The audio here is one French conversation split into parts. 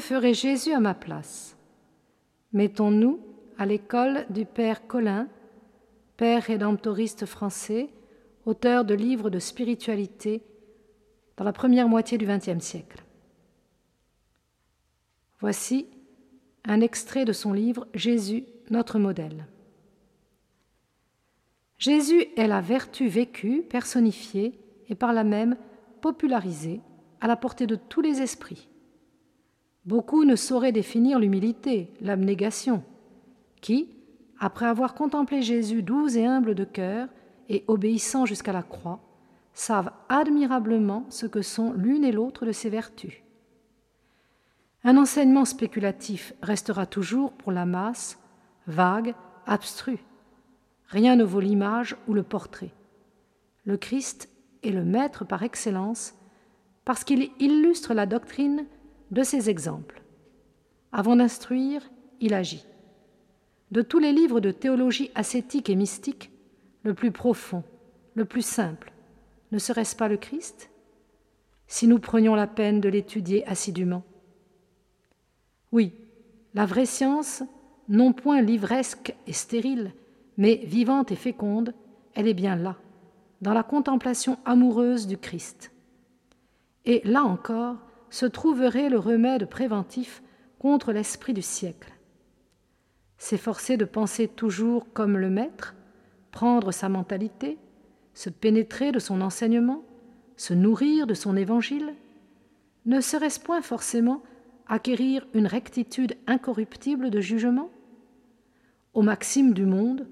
Ferait Jésus à ma place? Mettons-nous à l'école du Père Colin, Père rédemptoriste français, auteur de livres de spiritualité dans la première moitié du XXe siècle. Voici un extrait de son livre Jésus, notre modèle. Jésus est la vertu vécue, personnifiée et par la même popularisée à la portée de tous les esprits. Beaucoup ne sauraient définir l'humilité, l'abnégation, qui, après avoir contemplé Jésus doux et humble de cœur et obéissant jusqu'à la croix, savent admirablement ce que sont l'une et l'autre de ces vertus. Un enseignement spéculatif restera toujours pour la masse vague, abstru. Rien ne vaut l'image ou le portrait. Le Christ est le maître par excellence parce qu'il illustre la doctrine de ses exemples. Avant d'instruire, il agit. De tous les livres de théologie ascétique et mystique, le plus profond, le plus simple, ne serait-ce pas le Christ? Si nous prenions la peine de l'étudier assidûment? Oui, la vraie science, non point livresque et stérile, mais vivante et féconde, elle est bien là, dans la contemplation amoureuse du Christ. Et là encore se trouverait le remède préventif contre l'esprit du siècle. S'efforcer de penser toujours comme le Maître, prendre sa mentalité, se pénétrer de son enseignement, se nourrir de son évangile, ne serait-ce point forcément acquérir une rectitude incorruptible de jugement? Aux maximes du monde,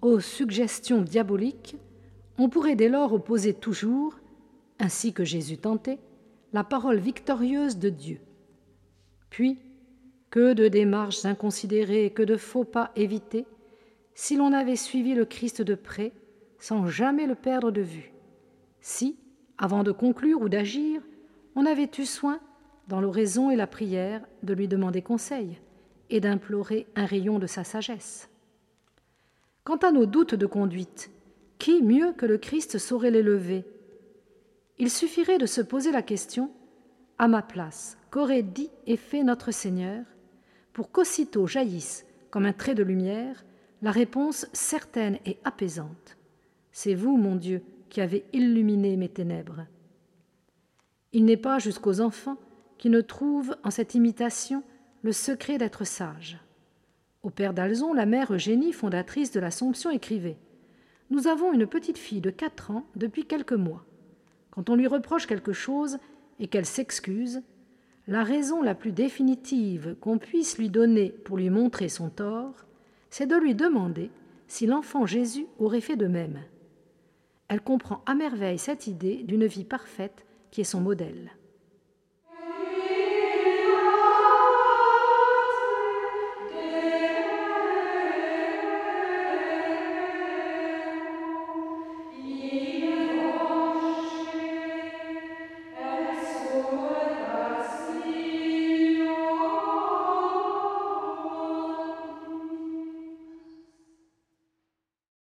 aux suggestions diaboliques, on pourrait dès lors opposer toujours, ainsi que Jésus tentait, la parole victorieuse de Dieu. Puis, que de démarches inconsidérées, que de faux pas évités, si l'on avait suivi le Christ de près, sans jamais le perdre de vue, si, avant de conclure ou d'agir, on avait eu soin dans l'oraison et la prière, de lui demander conseil et d'implorer un rayon de sa sagesse. Quant à nos doutes de conduite, qui mieux que le Christ saurait les lever Il suffirait de se poser la question À ma place, qu'aurait dit et fait notre Seigneur? Pour qu'aussitôt jaillisse, comme un trait de lumière, la réponse certaine et apaisante C'est vous, mon Dieu, qui avez illuminé mes ténèbres. Il n'est pas jusqu'aux enfants qui ne trouve en cette imitation le secret d'être sage. Au père d'Alzon, la mère Eugénie, fondatrice de l'Assomption, écrivait Nous avons une petite fille de quatre ans depuis quelques mois. Quand on lui reproche quelque chose et qu'elle s'excuse, la raison la plus définitive qu'on puisse lui donner pour lui montrer son tort, c'est de lui demander si l'enfant Jésus aurait fait de même. Elle comprend à merveille cette idée d'une vie parfaite qui est son modèle.